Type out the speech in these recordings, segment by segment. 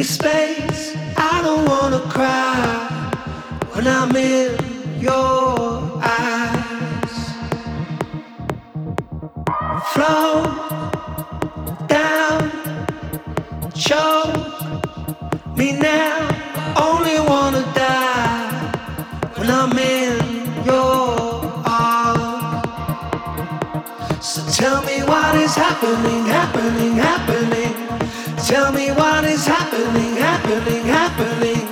your space. I don't wanna cry when I'm in your eyes. Flow down, choke me now. Only wanna die when I'm in your arms. So tell me what is happening, happening, happening. Tell me what happening, happening.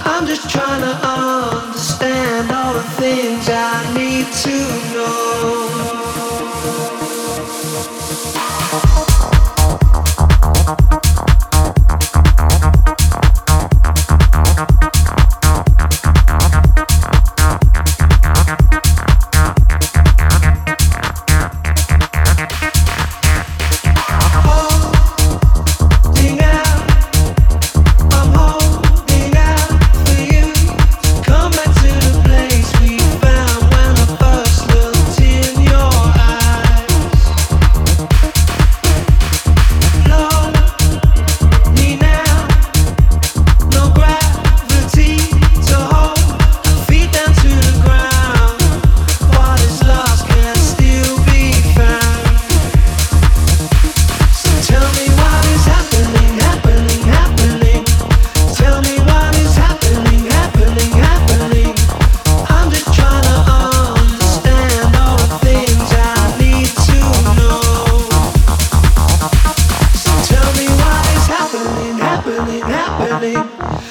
I'm just trying to understand all the things I need to know.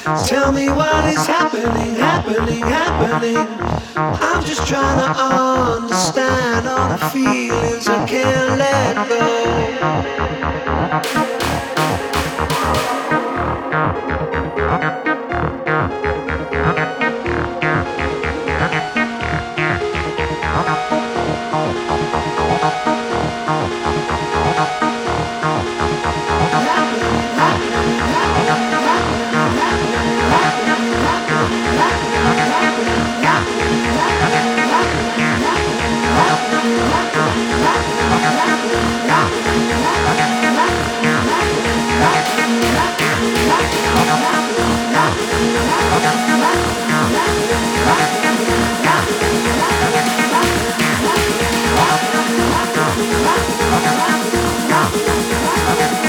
Tell me what is happening, happening, happening. I'm just trying to understand all the feelings I can't let go. Okay.